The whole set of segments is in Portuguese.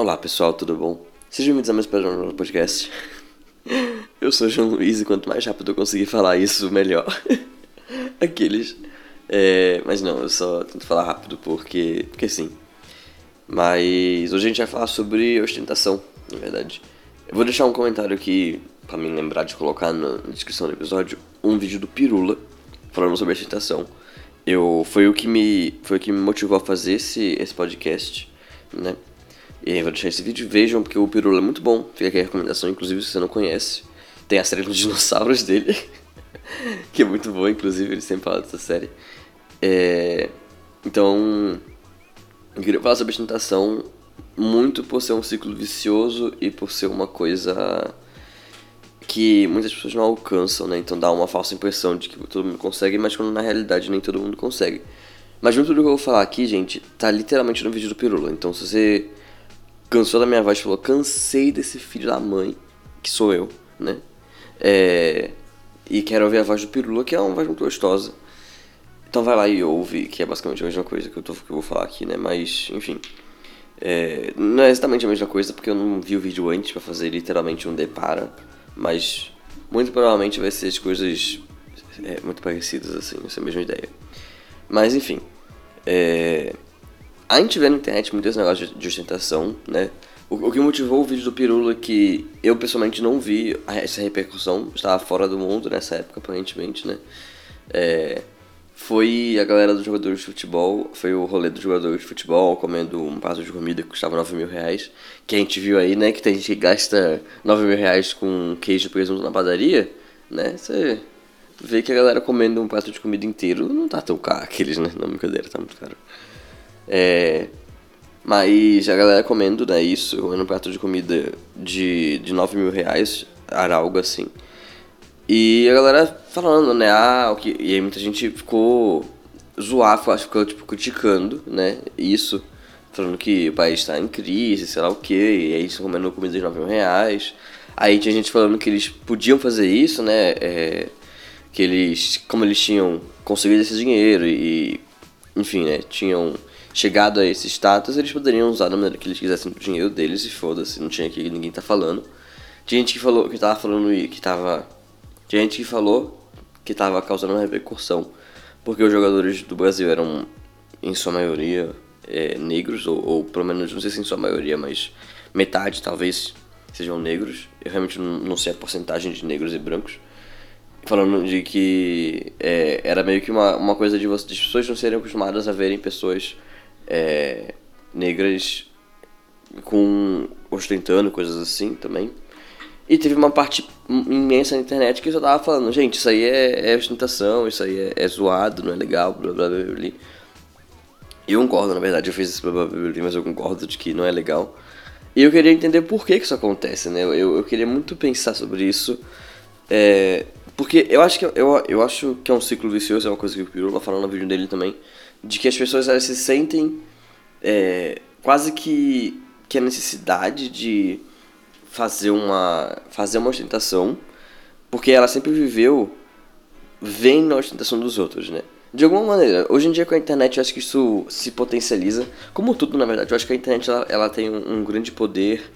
Olá pessoal, tudo bom? Sejam bem-vindos a mais um podcast. Eu sou o João Luiz e quanto mais rápido eu conseguir falar isso, melhor. Aqueles. É, mas não, eu só tento falar rápido porque, porque sim. Mas hoje a gente vai falar sobre ostentação, na verdade. Eu vou deixar um comentário aqui, para me lembrar de colocar na descrição do episódio, um vídeo do Pirula falando sobre ostentação. Eu, foi, o que me, foi o que me motivou a fazer esse, esse podcast, né? E aí vou deixar esse vídeo, vejam, porque o Pirula é muito bom. Fica aqui a recomendação, inclusive, se você não conhece. Tem a série dos dinossauros dele, que é muito boa, inclusive, ele sempre fala dessa série. É... Então, eu queria falar sobre ostentação muito por ser um ciclo vicioso e por ser uma coisa que muitas pessoas não alcançam, né? Então dá uma falsa impressão de que todo mundo consegue, mas quando na realidade nem todo mundo consegue. Mas muito do que eu vou falar aqui, gente, tá literalmente no vídeo do Pirula. Então se você cansou da minha voz falou, cansei desse filho da mãe, que sou eu, né? É... E quero ouvir a voz do Pirula, que é uma voz muito gostosa. Então vai lá e ouve, que é basicamente a mesma coisa que eu, tô, que eu vou falar aqui, né? Mas, enfim. É, não é exatamente a mesma coisa, porque eu não vi o vídeo antes para fazer literalmente um depara. Mas muito provavelmente vai ser as coisas é, muito parecidas, assim, essa mesma ideia. Mas, enfim. É, a gente vê na internet muitos negócios de ostentação, né? O, o que motivou o vídeo do Pirula, que eu pessoalmente não vi essa repercussão, estava fora do mundo nessa época, aparentemente, né? É, foi a galera dos jogadores de futebol, foi o rolê dos jogadores de futebol comendo um prato de comida que custava 9 mil reais. Que a gente viu aí, né? Que tem gente que gasta 9 mil reais com queijo e presunto na padaria, né? Você vê que a galera comendo um prato de comida inteiro não tá tão caro, aqueles, né? Não, brincadeira, tá muito caro. É. Mas a galera comendo, né? Isso, um prato de comida de, de 9 mil reais, era algo assim. E a galera falando, né? Ah, o que... E aí muita gente ficou zoar, ficou tipo criticando, né? Isso. Falando que o país está em crise, sei lá o que, e aí estão comendo comida de 9 mil reais. Aí tinha gente falando que eles podiam fazer isso, né? É, que eles, como eles tinham conseguido esse dinheiro e, enfim, né? Tinham chegado a esse status, eles poderiam usar da maneira que eles quisessem o dinheiro deles e foda-se, não tinha que ninguém tá falando. Tinha gente que falou que tava falando que tava tinha gente que falou que estava causando uma repercussão, porque os jogadores do Brasil eram, em sua maioria, é, negros, ou, ou, pelo menos, não sei se em sua maioria, mas metade talvez sejam negros. Eu realmente não, sei a porcentagem de negros e brancos. Falando de que é, era meio que uma, uma coisa de, você, de pessoas não serem acostumadas a verem pessoas é, negras com ostentando coisas assim também. E teve uma parte imensa na internet que só tava falando, gente, isso aí é, é ostentação, isso aí é, é, zoado, não é legal, blá blá blá blá. Eu concordo, na verdade, eu fiz esse blá blá blá, blá mas eu concordo de que não é legal. E eu queria entender por que, que isso acontece, né? Eu, eu queria muito pensar sobre isso. É, porque eu acho que eu, eu acho que é um ciclo vicioso, é uma coisa que o Pirula falou no vídeo dele também, de que as pessoas elas se sentem é, quase que, que a necessidade de fazer uma fazer uma ostentação, porque ela sempre viveu vendo a ostentação dos outros, né? De alguma maneira, hoje em dia com a internet eu acho que isso se potencializa, como tudo na verdade. Eu acho que a internet ela, ela tem um, um grande poder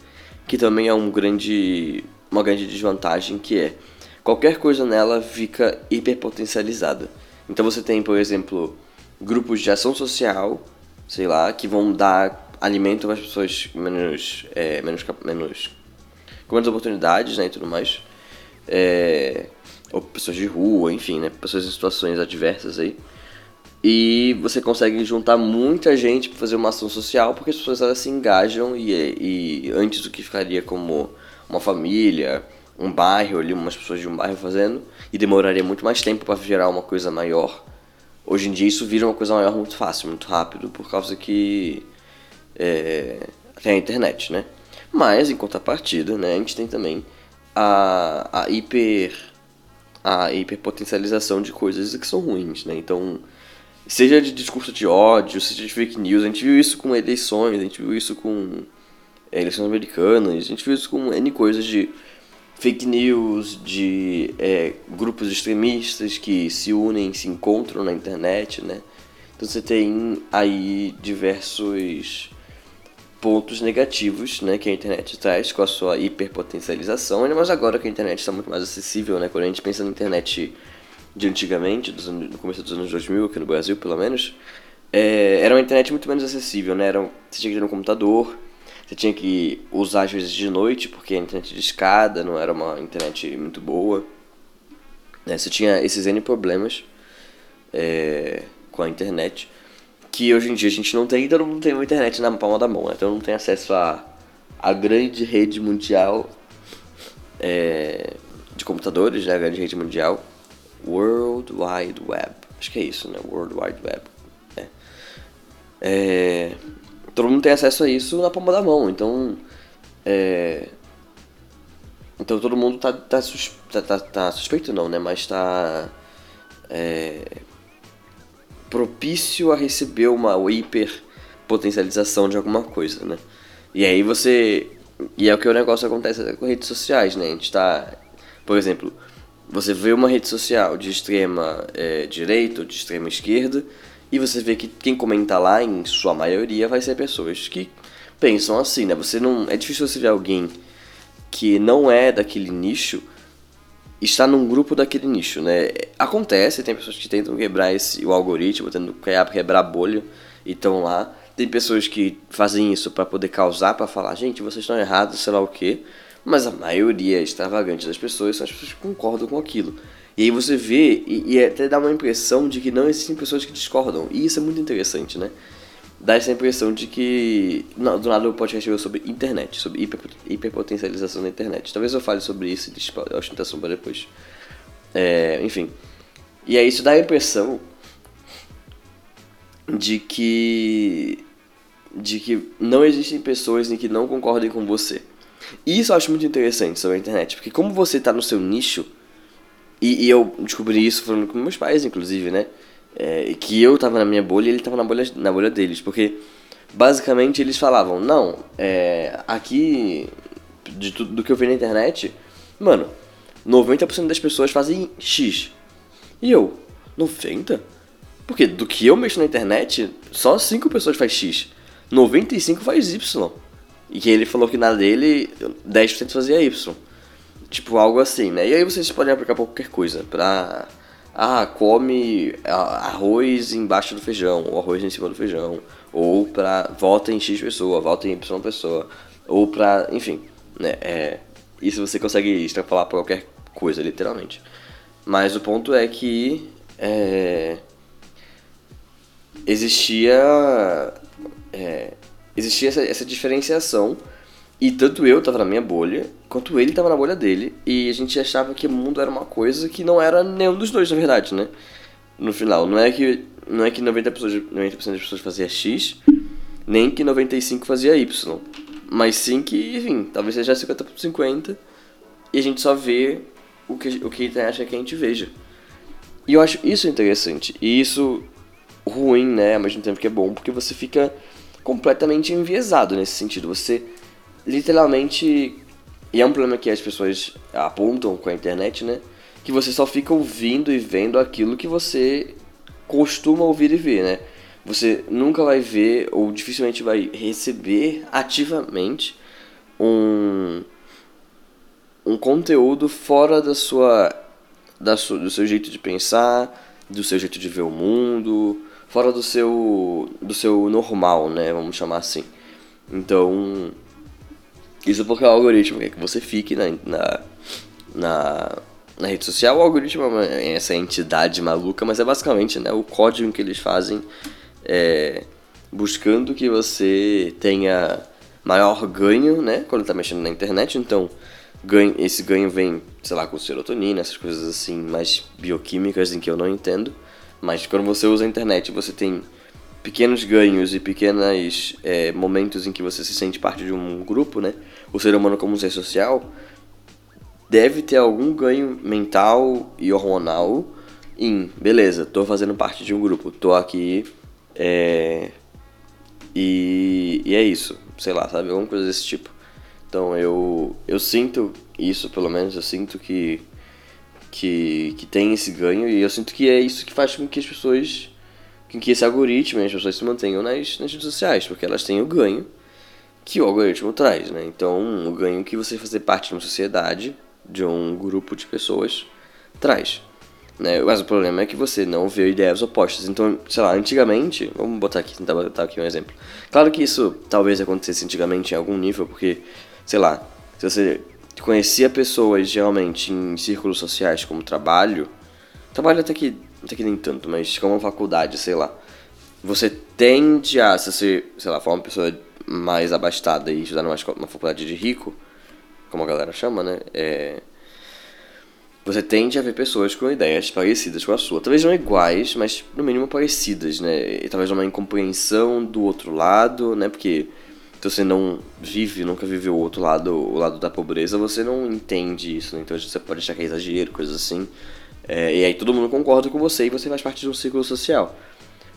que também é um grande uma grande desvantagem que é qualquer coisa nela fica hiperpotencializada. Então você tem, por exemplo, grupos de ação social, sei lá, que vão dar alimento para as pessoas menos, é, menos, menos com menos oportunidades, né, e tudo mais. É, ou pessoas de rua, enfim, né, pessoas em situações adversas aí. E você consegue juntar muita gente para fazer uma ação social porque as pessoas elas se engajam e, e antes do que ficaria como uma família, um bairro ali, umas pessoas de um bairro fazendo, e demoraria muito mais tempo para gerar uma coisa maior. Hoje em dia isso vira uma coisa maior muito fácil, muito rápido, por causa que é, tem a internet, né? Mas, em contrapartida, né, a gente tem também a, a hiper a hiperpotencialização de coisas que são ruins, né? Então, seja de discurso de ódio, seja de fake news, a gente viu isso com eleições, a gente viu isso com é, eleições americanas, a gente viu isso com N coisas de fake news, de é, grupos extremistas que se unem, se encontram na internet, né? Então você tem aí diversos pontos negativos né, que a internet traz com a sua hiperpotencialização, mas agora que a internet está muito mais acessível, né, quando a gente pensa na internet de antigamente, dos anos, no começo dos anos 2000, aqui no Brasil pelo menos, é, era uma internet muito menos acessível, né? Era, você tinha que ter um computador, você tinha que usar às vezes de noite, porque a internet de escada não era uma internet muito boa. Né? Você tinha esses N problemas é, com a internet, que hoje em dia a gente não tem, todo mundo tem uma internet na palma da mão, né? Então não tem acesso a, a grande rede mundial é, de computadores, né? A grande rede mundial. World Wide Web. Acho que é isso, né? World Wide Web. É. É, todo mundo tem acesso a isso na palma da mão, então. É, então todo mundo tá, tá, tá, tá, tá, suspeito, não, né? Mas tá. É, propício a receber uma hiper potencialização de alguma coisa, né? E aí você. E é o que o negócio acontece com redes sociais, né? A gente tá. Por exemplo, você vê uma rede social de extrema é, direita ou de extrema esquerda e você vê que quem comenta lá, em sua maioria, vai ser pessoas que pensam assim, né? Você não. É difícil você ver alguém que não é daquele nicho está num grupo daquele nicho, né? Acontece, tem pessoas que tentam quebrar esse, o algoritmo, tentam quebrar a bolha e estão lá. Tem pessoas que fazem isso para poder causar, para falar, gente, vocês estão errados, sei lá o quê. Mas a maioria extravagante das pessoas são as pessoas que concordam com aquilo. E aí você vê, e, e até dá uma impressão de que não existem pessoas que discordam. E isso é muito interessante, né? Dá essa impressão de que. Não, do nada o podcast veio sobre internet, sobre hiper, hiperpotencialização da internet. Talvez eu fale sobre isso e deixe a ostentação para depois. É, enfim. E aí isso dá a impressão de que. de que não existem pessoas em que não concordem com você. E isso eu acho muito interessante sobre a internet, porque como você está no seu nicho e, e, eu descobri isso falando com meus pais, inclusive, né? É, que eu tava na minha bolha e ele tava na bolha, na bolha deles. Porque, basicamente, eles falavam, não, é, aqui, de tudo do que eu vi na internet, mano, 90% das pessoas fazem X. E eu, 90%? Porque do que eu mexo na internet, só 5 pessoas faz X. 95 faz Y. E que ele falou que na dele, 10% fazia Y. Tipo, algo assim, né? E aí vocês podem aplicar pra qualquer coisa. Pra. Ah, come arroz embaixo do feijão, ou arroz em cima do feijão. Ou pra. Volta em X pessoa, volta em Y pessoa. Ou pra. Enfim, né? É, isso você consegue extrapolar pra qualquer coisa, literalmente. Mas o ponto é que. É, existia. É, existia essa, essa diferenciação e tanto eu tava na minha bolha, quanto ele tava na bolha dele, e a gente achava que o mundo era uma coisa que não era nenhum dos dois, na verdade, né? No final, não é que não é que 90%, pessoas, 90 das pessoas fazia X, nem que 95 fazia Y, mas sim que, enfim, talvez seja 50 por 50 e a gente só vê o que o que a internet quer que a gente veja. E eu acho isso interessante, e isso ruim, né, ao mesmo tempo que é bom, porque você fica completamente enviesado nesse sentido. Você literalmente. E é um problema que as pessoas apontam com a internet, né? Que você só fica ouvindo e vendo aquilo que você costuma ouvir e ver, né? Você nunca vai ver ou dificilmente vai receber ativamente um, um conteúdo fora da sua, da sua, do seu jeito de pensar, do seu jeito de ver o mundo, fora do seu, do seu normal, né? Vamos chamar assim. Então, isso porque o algoritmo quer que você fique na, na, na, na rede social. O algoritmo é essa entidade maluca, mas é basicamente né, o código que eles fazem é, buscando que você tenha maior ganho né, quando está mexendo na internet. Então, ganho, esse ganho vem, sei lá, com serotonina, essas coisas assim mais bioquímicas em que eu não entendo. Mas quando você usa a internet, você tem pequenos ganhos e pequenos é, momentos em que você se sente parte de um grupo, né? O ser humano como um ser social deve ter algum ganho mental e hormonal em, beleza, tô fazendo parte de um grupo, tô aqui é, e, e é isso, sei lá, sabe? Alguma coisa desse tipo. Então eu, eu sinto isso, pelo menos, eu sinto que, que, que tem esse ganho e eu sinto que é isso que faz com que as pessoas com que esse algoritmo e as pessoas se mantenham nas, nas redes sociais, porque elas têm o ganho que o algoritmo traz, né? Então, o ganho que você fazer parte de uma sociedade, de um grupo de pessoas, traz. Né? Mas o problema é que você não vê ideias opostas. Então, sei lá, antigamente, vamos botar aqui, tentar botar aqui um exemplo. Claro que isso talvez acontecesse antigamente em algum nível, porque, sei lá, se você conhecia pessoas geralmente em círculos sociais como trabalho, trabalho até que, até que nem tanto, mas como faculdade, sei lá, você tende a, se você, sei lá, for uma pessoa mais abastada e estudar numa, numa faculdade de rico, como a galera chama, né, é você tende a ver pessoas com ideias parecidas com a sua. Talvez não iguais, mas no mínimo parecidas, né? E talvez uma incompreensão do outro lado, né? Porque se você não vive, nunca viveu o outro lado, o lado da pobreza, você não entende isso, né? Então você pode achar que é exagero, coisas assim. É, e aí todo mundo concorda com você e você faz parte de um círculo social.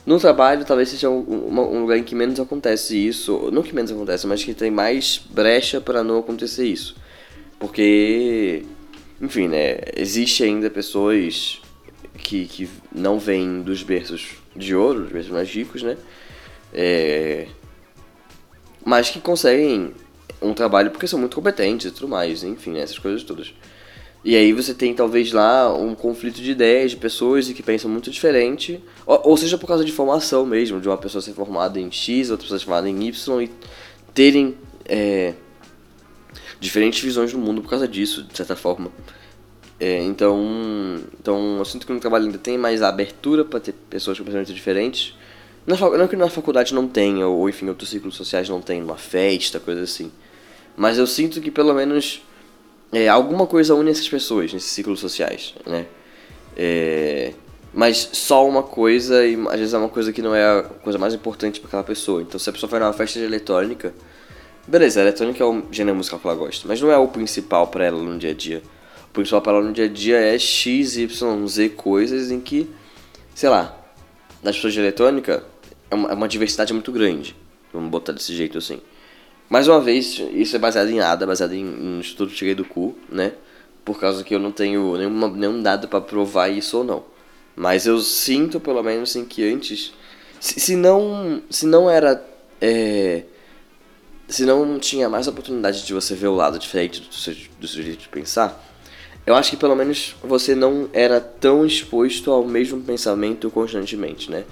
No trabalho, talvez seja um, um lugar em que menos acontece isso. Não que menos acontece, mas que tem mais brecha para não acontecer isso. Porque enfim, né? Existe ainda pessoas que, que não vêm dos berços de ouro, dos berços mais ricos, né? É, mas que conseguem um trabalho porque são muito competentes e tudo mais, enfim, né? essas coisas todas. E aí você tem talvez lá um conflito de ideias de pessoas que pensam muito diferente, ou, ou seja por causa de formação mesmo, de uma pessoa ser formada em X, outra pessoa ser formada em Y e terem é, diferentes visões do mundo por causa disso, de certa forma. É, então, então, eu sinto que no trabalho ainda tem mais abertura para ter pessoas com pensamentos diferentes. Na, não que na faculdade não tenha, ou enfim, outros ciclos sociais não tem, uma festa, coisa assim. Mas eu sinto que pelo menos é, alguma coisa une essas pessoas nesses ciclos sociais, né? É, mas só uma coisa, e às vezes é uma coisa que não é a coisa mais importante para aquela pessoa. Então, se a pessoa vai numa festa de eletrônica, Beleza, a eletrônica é o gênero musical que ela gosta, mas não é o principal para ela no dia a dia. O principal para ela no dia a dia é X, Y, Z coisas em que, sei lá, das pessoas de eletrônica é uma, é uma diversidade muito grande. Vamos botar desse jeito assim. Mais uma vez, isso é baseado em nada, baseado em, em estudo que tirei do cu, né? Por causa que eu não tenho nenhuma, nenhum dado para provar isso ou não. Mas eu sinto, pelo menos, assim, que antes. Se, se não. Se não era. É, se não tinha mais oportunidade de você ver o lado diferente do seu, do seu jeito de pensar, eu acho que pelo menos você não era tão exposto ao mesmo pensamento constantemente, né?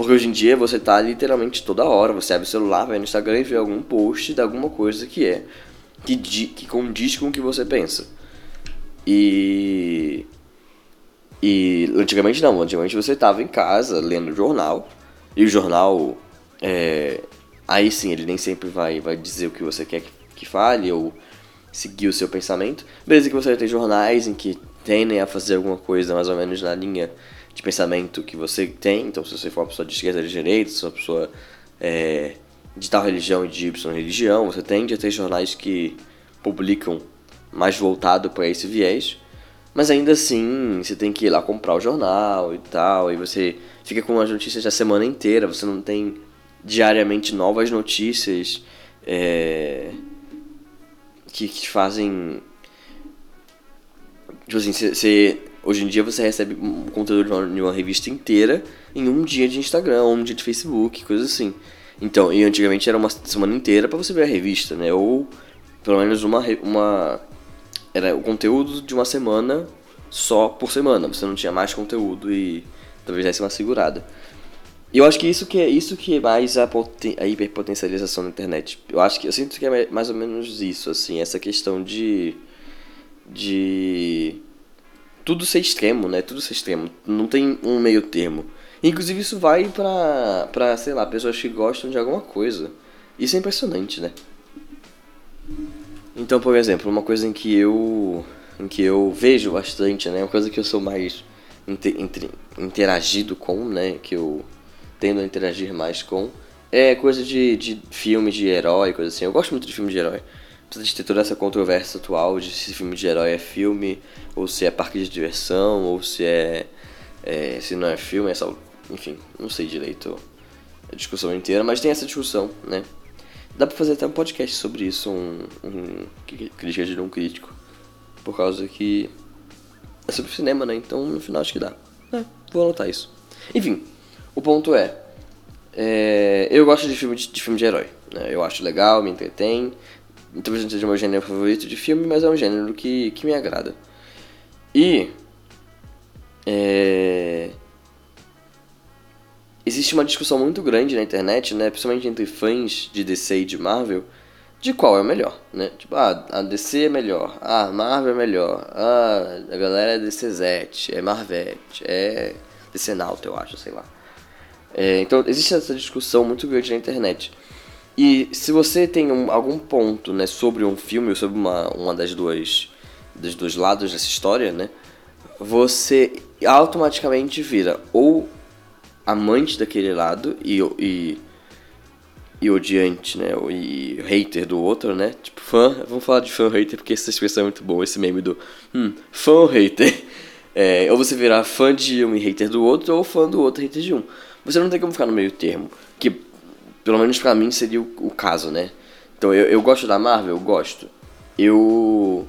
Porque hoje em dia você tá literalmente toda hora, você abre o celular, vai no Instagram e vê algum post de alguma coisa que é que, que condiz com o que você pensa. E e antigamente não, antigamente você tava em casa lendo jornal e o jornal é, Aí sim, ele nem sempre vai, vai dizer o que você quer que, que fale ou seguir o seu pensamento. Beleza que você ter jornais em que tendem a fazer alguma coisa mais ou menos na linha de pensamento que você tem. Então, se você for uma pessoa de esquerda de direita, se você for uma pessoa é, de tal religião e de Y religião, você tende a ter jornais que publicam mais voltado para esse viés. Mas ainda assim, você tem que ir lá comprar o jornal e tal, e você fica com as notícias da semana inteira, você não tem diariamente novas notícias é, que, que fazem. Tipo assim, você, hoje em dia você recebe um conteúdo de uma, de uma, revista inteira em um dia de Instagram, um dia de Facebook, coisa assim. Então, e antigamente era uma semana inteira para você ver a revista, né? Ou pelo menos uma, uma. Era o conteúdo de uma semana só por semana. Você não tinha mais conteúdo e talvez desse uma segurada. E eu acho que isso que é isso que é mais a, a hiperpotencialização da internet. Eu acho que eu sinto que é mais ou menos isso, assim, essa questão de de tudo ser extremo, né? Tudo ser extremo. Não tem um meio termo. Inclusive isso vai pra, pra, sei lá, pessoas que gostam de alguma coisa. Isso é impressionante, né? Então, por exemplo, uma coisa em que eu em que eu vejo bastante, né? Uma coisa que eu sou mais inter, inter, interagido com, né? Que eu tendo a interagir mais com. É coisa de, de filme de herói, coisa assim. Eu gosto muito de filme de herói. Apesar de ter toda essa controvérsia atual de se filme de herói é filme, ou se é parque de diversão, ou se é. é se não é filme, é só. Enfim, não sei direito a discussão inteira, mas tem essa discussão, né? Dá pra fazer até um podcast sobre isso, um, um crítica de um crítico. Por causa que é sobre cinema, né? Então no final acho que dá. É, vou anotar isso. Enfim, o ponto é, é eu gosto de filme de, de, filme de herói. Né? Eu acho legal, me entretém. Talvez não seja meu gênero favorito de filme, mas é um gênero que, que me agrada. E. É, existe uma discussão muito grande na internet, né? Principalmente entre fãs de DC e de Marvel de qual é o melhor, né? Tipo, ah, a DC é melhor, ah, a Marvel é melhor, ah, a galera é DCZ, é Marvete, é DC Nauta, eu acho, sei lá. É, então, existe essa discussão muito grande na internet. E se você tem um, algum ponto, né, sobre um filme ou sobre uma, uma das duas dos dois lados dessa história, né, você automaticamente vira ou amante daquele lado e, e e odiante, né? E hater do outro, né? Tipo, fã. Vamos falar de fã hater porque essa expressão é muito boa, esse meme do hum, fã ou hater. É, ou você virar fã de um e hater do outro, ou fã do outro e hater de um. Você não tem como ficar no meio termo. Que, pelo menos pra mim, seria o, o caso, né? Então, eu, eu gosto da Marvel? Eu gosto. Eu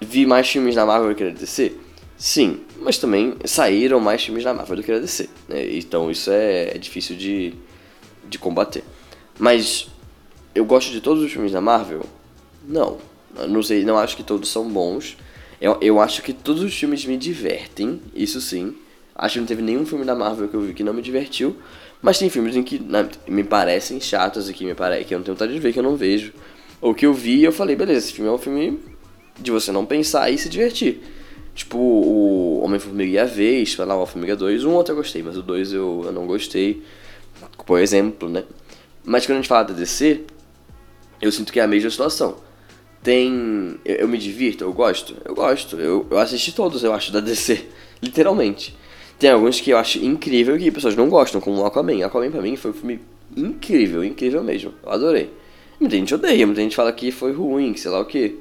vi mais filmes da Marvel do que da DC? Sim, mas também saíram mais filmes da Marvel do que da DC. Né? Então, isso é, é difícil de, de combater. Mas eu gosto de todos os filmes da Marvel? Não. Não sei, não acho que todos são bons. Eu, eu acho que todos os filmes me divertem, isso sim. Acho que não teve nenhum filme da Marvel que eu vi que não me divertiu. Mas tem filmes em que né, me parecem chatos e que, me pare... que eu não tenho vontade de ver, que eu não vejo. Ou que eu vi e eu falei, beleza, esse filme é um filme de você não pensar e se divertir. Tipo, o Homem-Formiga e a Vez, lá, o Homem-Formiga 2, um outro eu gostei, mas o 2 eu, eu não gostei. Por exemplo, né? Mas quando a gente fala da DC, eu sinto que é a mesma situação. Tem. Eu, eu me divirto, eu gosto? Eu gosto. Eu, eu assisti todos, eu acho, da DC. Literalmente. Tem alguns que eu acho incrível que pessoas não gostam, como Aquaman. Aquaman pra mim foi um filme incrível, incrível mesmo. Eu adorei. Muita gente odeia, muita gente fala que foi ruim, sei lá o que.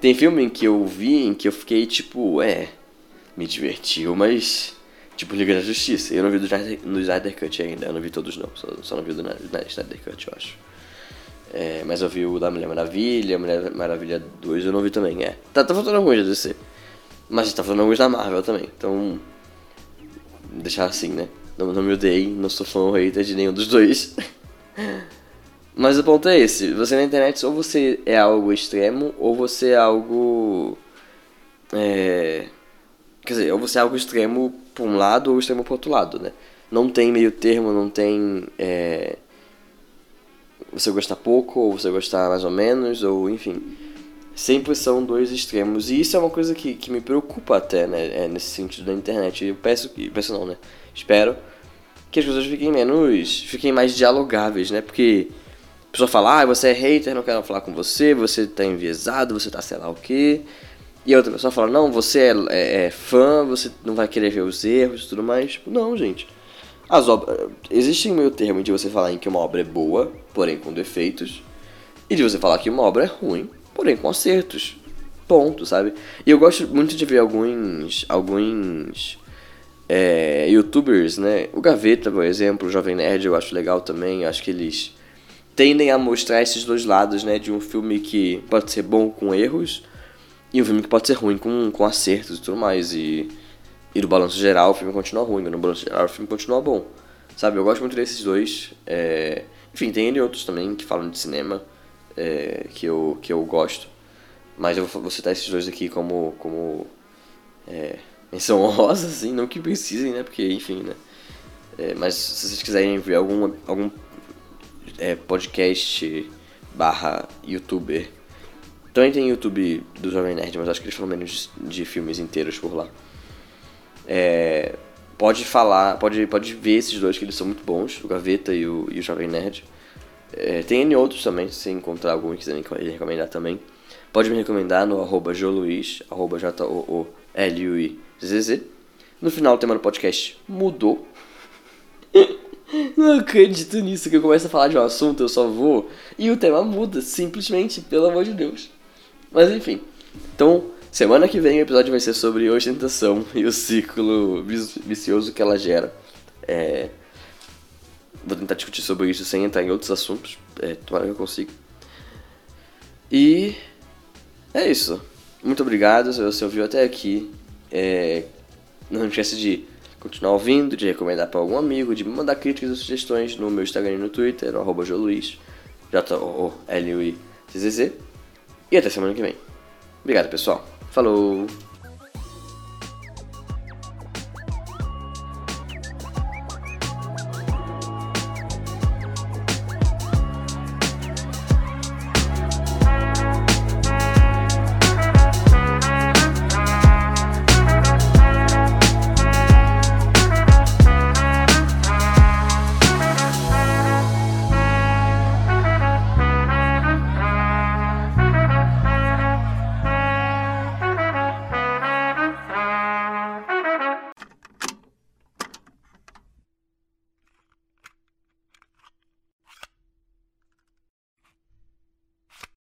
Tem filme em que eu vi em que eu fiquei tipo, é, me divertiu, mas Tipo Liga da Justiça. Eu não vi do Snyder Cut ainda. Eu não vi todos não. Só, só não vi do Snyder Cut, eu acho. É, mas eu vi o da Mulher Maravilha, Mulher Maravilha 2 eu não vi também, é. Tá, tá faltando alguns da DC. Mas tá faltando alguns da Marvel também. Então. Deixar assim, né? Não, não me odeiem, não sou fã ou hater de nenhum dos dois. mas o ponto é esse. Você na internet ou você é algo extremo ou você é algo. É Quer dizer, ou você é algo extremo para um lado ou extremo para outro lado, né? Não tem meio termo, não tem. É, você gostar pouco, ou você gostar mais ou menos, ou enfim. Sempre são dois extremos. E isso é uma coisa que, que me preocupa até, né? É, nesse sentido da internet. Eu peço. Peço não, né? Espero que as coisas fiquem menos. fiquem mais dialogáveis, né? Porque a pessoa fala, ah, você é hater, não quero falar com você, você tá enviesado, você tá sei lá o quê. E a outra pessoa fala, não, você é, é, é, fã, você não vai querer ver os erros e tudo mais. Tipo, não, gente. As obras. Existe um meio termo de você falar em que uma obra é boa, porém com defeitos, e de você falar que uma obra é ruim, porém com acertos. Ponto, sabe? E eu gosto muito de ver alguns. alguns. É, youtubers, né? O Gaveta, por exemplo, o Jovem Nerd, eu acho legal também. Acho que eles tendem a mostrar esses dois lados, né? De um filme que pode ser bom com erros e um filme que pode ser ruim com, com acertos e tudo mais. E, e no balanço geral o filme continua ruim, mas no balanço geral o filme continua bom. Sabe, eu gosto muito desses dois. É... Enfim, tem outros também que falam de cinema é... que, eu, que eu gosto. Mas eu vou, citar esses dois aqui como, como é... menção honrosa, assim, não que precisem, né? Porque, enfim, né? É, mas se vocês quiserem ver algum, algum é, podcast barra youtuber também tem YouTube do Jovem Nerd, mas acho que eles falam menos de, de filmes inteiros por lá. É, pode falar, pode, pode ver esses dois que eles são muito bons, o Gaveta e o, e o Jovem Nerd. É, tem N outros também, se encontrar algum e quiser me recomendar também. Pode me recomendar no arroba joluiz, arroba J-O-O-L-U-I-Z-Z. No final o tema do podcast mudou. Não acredito nisso, que eu começo a falar de um assunto, eu só vou, e o tema muda, simplesmente, pelo amor de Deus. Mas enfim. Então, semana que vem o episódio vai ser sobre ostentação e o ciclo vicioso que ela gera. É... Vou tentar discutir sobre isso sem entrar em outros assuntos. É, tomara que eu consiga. E é isso. Muito obrigado se você ouviu até aqui. É... Não esquece de continuar ouvindo, de recomendar para algum amigo, de me mandar críticas e sugestões no meu Instagram e no Twitter, arroba Joluiz. J-O-O-L-U-I-Z-Z-Z. E até semana que vem. Obrigado, pessoal. Falou!